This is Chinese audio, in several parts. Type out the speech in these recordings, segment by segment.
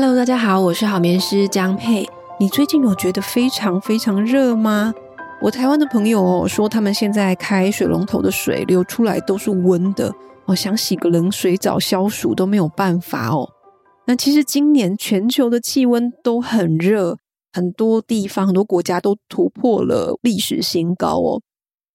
Hello，大家好，我是好眠师江佩。你最近有觉得非常非常热吗？我台湾的朋友哦说，他们现在开水龙头的水流出来都是温的，我想洗个冷水澡消暑都没有办法哦。那其实今年全球的气温都很热，很多地方很多国家都突破了历史新高哦。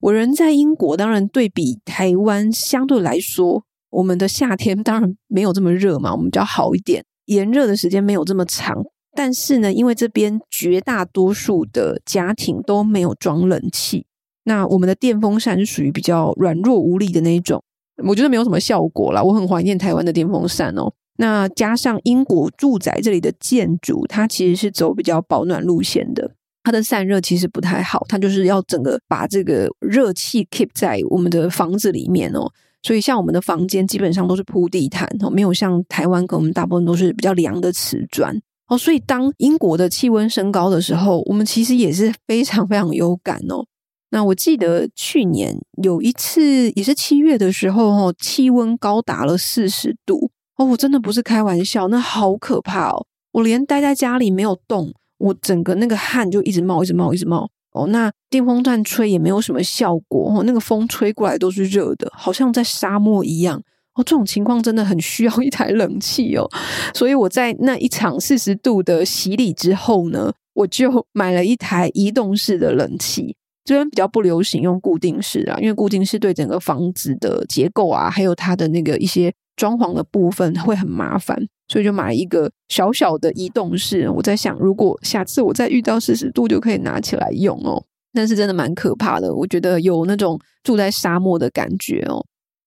我人在英国，当然对比台湾相对来说，我们的夏天当然没有这么热嘛，我们比较好一点。炎热的时间没有这么长，但是呢，因为这边绝大多数的家庭都没有装冷气，那我们的电风扇是属于比较软弱无力的那一种，我觉得没有什么效果啦。我很怀念台湾的电风扇哦。那加上英国住宅这里的建筑，它其实是走比较保暖路线的，它的散热其实不太好，它就是要整个把这个热气 keep 在我们的房子里面哦。所以，像我们的房间基本上都是铺地毯哦，没有像台湾，跟我们大部分都是比较凉的瓷砖哦。所以，当英国的气温升高的时候，我们其实也是非常非常有感哦。那我记得去年有一次，也是七月的时候哦，气温高达了四十度哦，我真的不是开玩笑，那好可怕哦。我连待在家里没有动，我整个那个汗就一直冒，一直冒，一直冒。哦，那电风扇吹也没有什么效果哦，那个风吹过来都是热的，好像在沙漠一样哦。这种情况真的很需要一台冷气哦。所以我在那一场四十度的洗礼之后呢，我就买了一台移动式的冷气。这边比较不流行用固定式啊，因为固定式对整个房子的结构啊，还有它的那个一些装潢的部分会很麻烦，所以就买一个小小的移动式。我在想，如果下次我再遇到四十度，就可以拿起来用哦。但是真的蛮可怕的，我觉得有那种住在沙漠的感觉哦。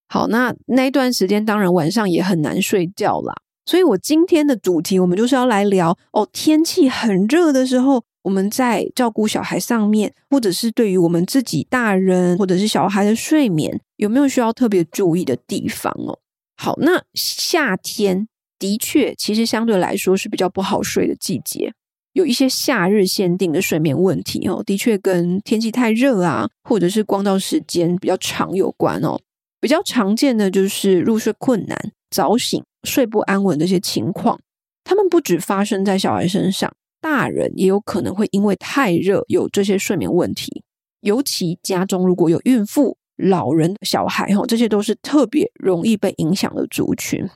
好，那那一段时间当然晚上也很难睡觉啦。所以我今天的主题，我们就是要来聊哦，天气很热的时候，我们在照顾小孩上面，或者是对于我们自己大人或者是小孩的睡眠，有没有需要特别注意的地方哦？好，那夏天的确，其实相对来说是比较不好睡的季节，有一些夏日限定的睡眠问题哦，的确跟天气太热啊，或者是光照时间比较长有关哦。比较常见的就是入睡困难、早醒、睡不安稳这些情况，他们不只发生在小孩身上，大人也有可能会因为太热有这些睡眠问题，尤其家中如果有孕妇。老人、小孩，哈，这些都是特别容易被影响的族群。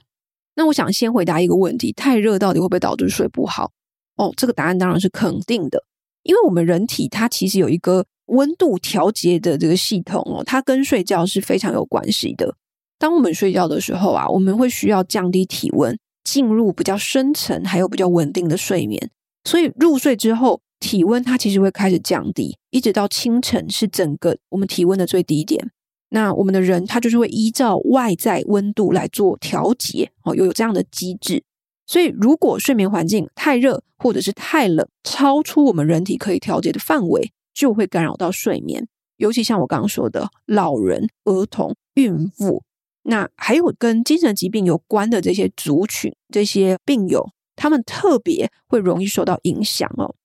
那我想先回答一个问题：太热到底会不会导致睡不好？哦，这个答案当然是肯定的，因为我们人体它其实有一个温度调节的这个系统哦，它跟睡觉是非常有关系的。当我们睡觉的时候啊，我们会需要降低体温，进入比较深层还有比较稳定的睡眠。所以入睡之后，体温它其实会开始降低，一直到清晨是整个我们体温的最低点。那我们的人他就是会依照外在温度来做调节哦，有有这样的机制。所以如果睡眠环境太热或者是太冷，超出我们人体可以调节的范围，就会干扰到睡眠。尤其像我刚刚说的，老人、儿童、孕妇，那还有跟精神疾病有关的这些族群、这些病友，他们特别会容易受到影响哦。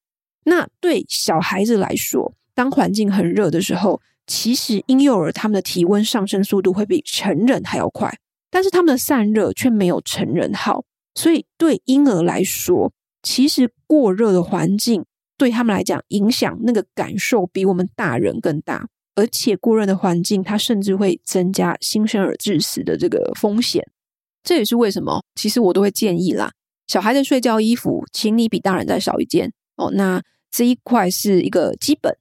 那对小孩子来说，当环境很热的时候，其实婴幼儿他们的体温上升速度会比成人还要快，但是他们的散热却没有成人好。所以对婴儿来说，其实过热的环境对他们来讲，影响那个感受比我们大人更大。而且过热的环境，它甚至会增加新生儿致死的这个风险。这也是为什么，其实我都会建议啦，小孩的睡觉衣服，请你比大人再少一件哦。那这一块是一个基本。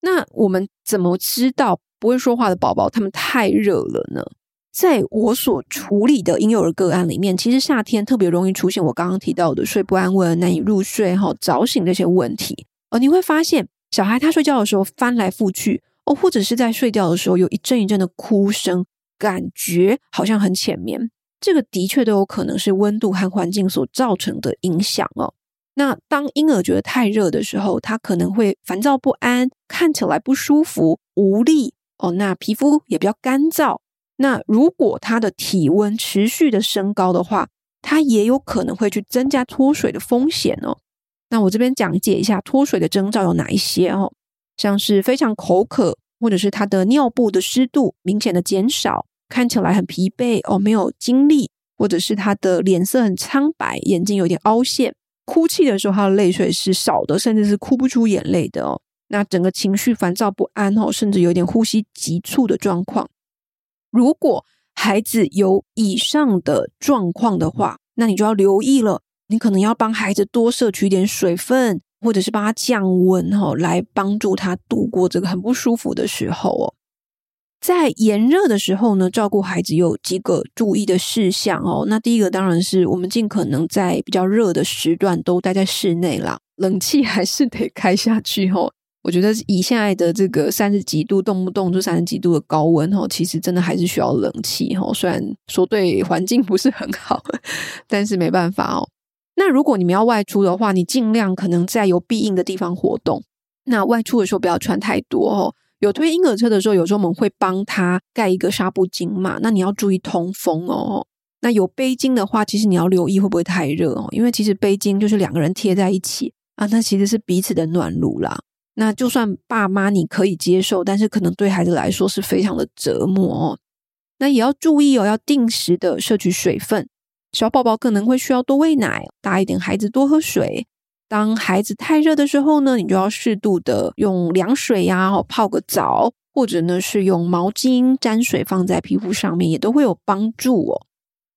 那我们怎么知道不会说话的宝宝他们太热了呢？在我所处理的婴幼儿个案里面，其实夏天特别容易出现我刚刚提到的睡不安稳、难以入睡、哈早醒这些问题。而你会发现，小孩他睡觉的时候翻来覆去，哦，或者是在睡觉的时候有一阵一阵的哭声，感觉好像很浅眠。这个的确都有可能是温度和环境所造成的影响哦。那当婴儿觉得太热的时候，他可能会烦躁不安，看起来不舒服、无力哦。那皮肤也比较干燥。那如果他的体温持续的升高的话，他也有可能会去增加脱水的风险哦。那我这边讲解一下脱水的征兆有哪一些哦，像是非常口渴，或者是他的尿布的湿度明显的减少，看起来很疲惫哦，没有精力，或者是他的脸色很苍白，眼睛有点凹陷。哭泣的时候，他的泪水是少的，甚至是哭不出眼泪的哦。那整个情绪烦躁不安哦，甚至有点呼吸急促的状况。如果孩子有以上的状况的话，那你就要留意了，你可能要帮孩子多摄取一点水分，或者是帮他降温哦，来帮助他度过这个很不舒服的时候哦。在炎热的时候呢，照顾孩子有几个注意的事项哦。那第一个当然是我们尽可能在比较热的时段都待在室内啦，冷气还是得开下去哦。我觉得以现在的这个三十几度，动不动就三十几度的高温哦，其实真的还是需要冷气哦。虽然说对环境不是很好，但是没办法哦。那如果你们要外出的话，你尽量可能在有庇荫的地方活动。那外出的时候不要穿太多哦。有推婴儿车的时候，有时候我们会帮他盖一个纱布巾嘛。那你要注意通风哦。那有背巾的话，其实你要留意会不会太热哦。因为其实背巾就是两个人贴在一起啊，那其实是彼此的暖炉啦。那就算爸妈你可以接受，但是可能对孩子来说是非常的折磨哦。那也要注意哦，要定时的摄取水分。小宝宝可能会需要多喂奶，大一点孩子多喝水。当孩子太热的时候呢，你就要适度的用凉水呀，泡个澡，或者呢是用毛巾沾水放在皮肤上面，也都会有帮助哦。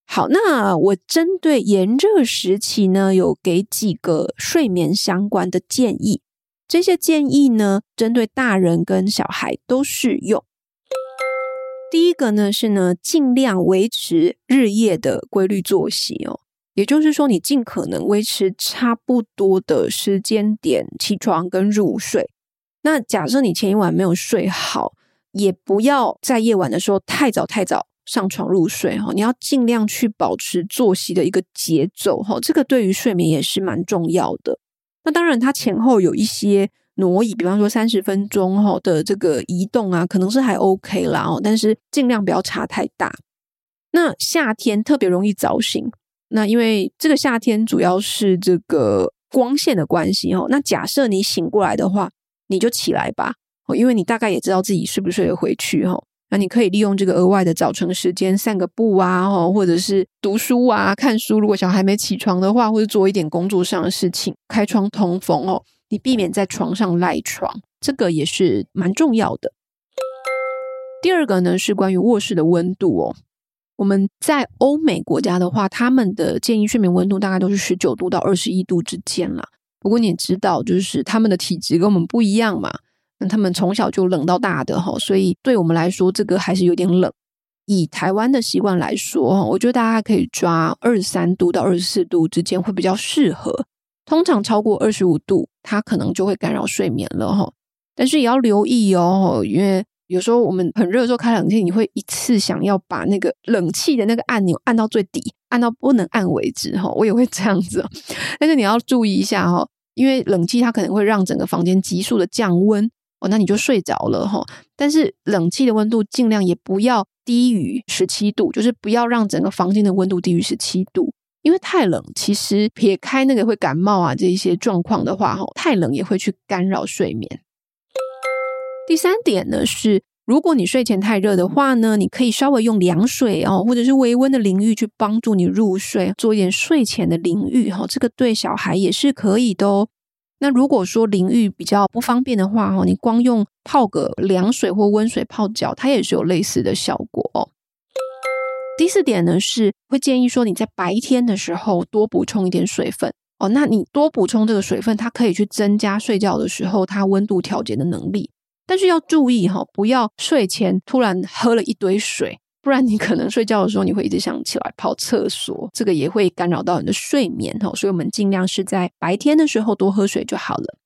好，那我针对炎热时期呢，有给几个睡眠相关的建议。这些建议呢，针对大人跟小孩都适用。第一个呢是呢，尽量维持日夜的规律作息哦。也就是说，你尽可能维持差不多的时间点起床跟入睡。那假设你前一晚没有睡好，也不要在夜晚的时候太早太早上床入睡哈。你要尽量去保持作息的一个节奏哈，这个对于睡眠也是蛮重要的。那当然，它前后有一些挪移，比方说三十分钟哈的这个移动啊，可能是还 OK 啦哦，但是尽量不要差太大。那夏天特别容易早醒。那因为这个夏天主要是这个光线的关系哦。那假设你醒过来的话，你就起来吧，因为你大概也知道自己睡不睡得回去哈。那你可以利用这个额外的早晨时间散个步啊，或者是读书啊、看书。如果小孩没起床的话，或者做一点工作上的事情，开窗通风哦，你避免在床上赖床，这个也是蛮重要的。第二个呢是关于卧室的温度哦。我们在欧美国家的话，他们的建议睡眠温度大概都是十九度到二十一度之间啦。不过你也知道，就是他们的体质跟我们不一样嘛，那他们从小就冷到大的哈，所以对我们来说，这个还是有点冷。以台湾的习惯来说，我觉得大家可以抓二十三度到二十四度之间会比较适合。通常超过二十五度，它可能就会干扰睡眠了哈。但是也要留意哦，因为。有时候我们很热的时候开冷气，你会一次想要把那个冷气的那个按钮按到最底，按到不能按为止哈。我也会这样子，但是你要注意一下哈，因为冷气它可能会让整个房间急速的降温哦，那你就睡着了哈。但是冷气的温度尽量也不要低于十七度，就是不要让整个房间的温度低于十七度，因为太冷，其实撇开那个会感冒啊这一些状况的话哈，太冷也会去干扰睡眠。第三点呢是，如果你睡前太热的话呢，你可以稍微用凉水哦，或者是微温的淋浴去帮助你入睡，做一点睡前的淋浴哈，这个对小孩也是可以的哦。那如果说淋浴比较不方便的话哈，你光用泡个凉水或温水泡脚，它也是有类似的效果哦。第四点呢是会建议说你在白天的时候多补充一点水分哦，那你多补充这个水分，它可以去增加睡觉的时候它温度调节的能力。但是要注意哈，不要睡前突然喝了一堆水，不然你可能睡觉的时候你会一直想起来跑厕所，这个也会干扰到你的睡眠哈。所以我们尽量是在白天的时候多喝水就好了。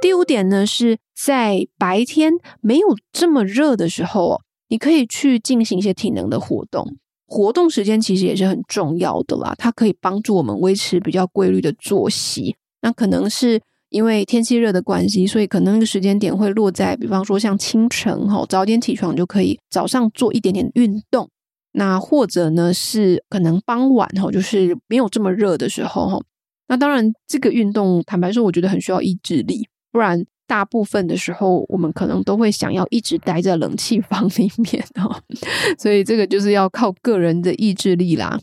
第五点呢，是在白天没有这么热的时候哦，你可以去进行一些体能的活动，活动时间其实也是很重要的啦，它可以帮助我们维持比较规律的作息。那可能是。因为天气热的关系，所以可能那个时间点会落在，比方说像清晨哈，早点起床就可以早上做一点点运动。那或者呢是可能傍晚哈，就是没有这么热的时候哈。那当然这个运动坦白说，我觉得很需要意志力，不然大部分的时候我们可能都会想要一直待在冷气房里面哈。所以这个就是要靠个人的意志力啦。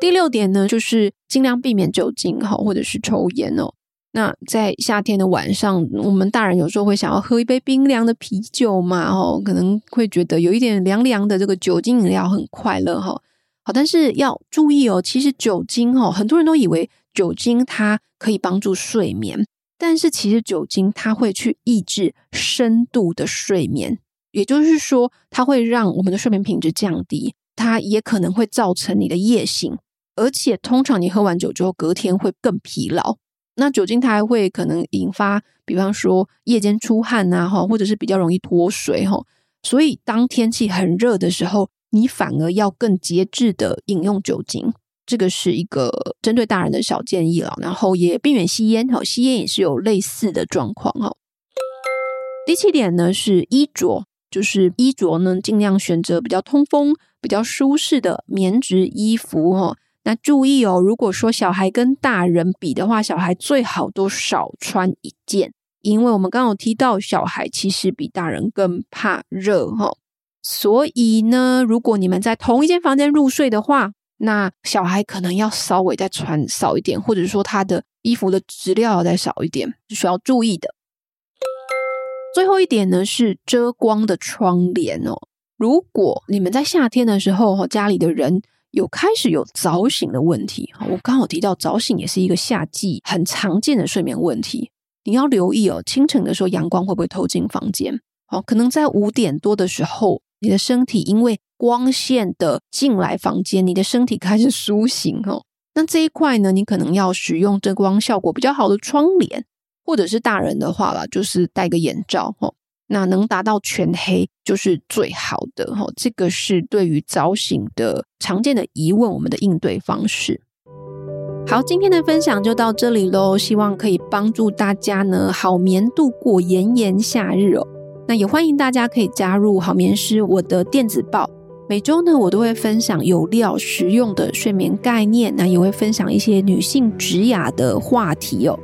第六点呢，就是尽量避免酒精哈，或者是抽烟哦。那在夏天的晚上，我们大人有时候会想要喝一杯冰凉的啤酒嘛，哦，可能会觉得有一点凉凉的这个酒精饮料很快乐哈。好，但是要注意哦，其实酒精哦，很多人都以为酒精它可以帮助睡眠，但是其实酒精它会去抑制深度的睡眠，也就是说，它会让我们的睡眠品质降低，它也可能会造成你的夜醒，而且通常你喝完酒之后，隔天会更疲劳。那酒精它还会可能引发，比方说夜间出汗呐，哈，或者是比较容易脱水，哈。所以当天气很热的时候，你反而要更节制的饮用酒精。这个是一个针对大人的小建议了。然后也避免吸烟，哈，吸烟也是有类似的状况，哈。第七点呢是衣着，就是衣着呢尽量选择比较通风、比较舒适的棉质衣服，哈。那注意哦，如果说小孩跟大人比的话，小孩最好都少穿一件，因为我们刚刚有提到，小孩其实比大人更怕热哈。所以呢，如果你们在同一间房间入睡的话，那小孩可能要稍微再穿少一点，或者说他的衣服的质量要再少一点，是需要注意的。最后一点呢，是遮光的窗帘哦。如果你们在夏天的时候，家里的人。有开始有早醒的问题，我刚好提到早醒也是一个夏季很常见的睡眠问题。你要留意哦，清晨的时候阳光会不会透进房间？哦，可能在五点多的时候，你的身体因为光线的进来房间，你的身体开始苏醒哦。那这一块呢，你可能要使用遮光效果比较好的窗帘，或者是大人的话啦，就是戴个眼罩哦。那能达到全黑就是最好的哈，这个是对于早醒的常见的疑问，我们的应对方式。好，今天的分享就到这里喽，希望可以帮助大家呢好眠度过炎炎夏日哦。那也欢迎大家可以加入好眠师我的电子报，每周呢我都会分享有料实用的睡眠概念，那也会分享一些女性职雅的话题哦。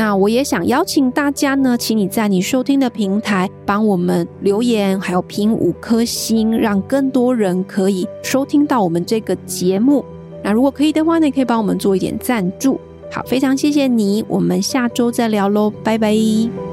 那我也想邀请大家呢，请你在你收听的平台帮我们留言，还有评五颗星，让更多人可以收听到我们这个节目。那如果可以的话呢，可以帮我们做一点赞助。好，非常谢谢你，我们下周再聊喽，拜拜。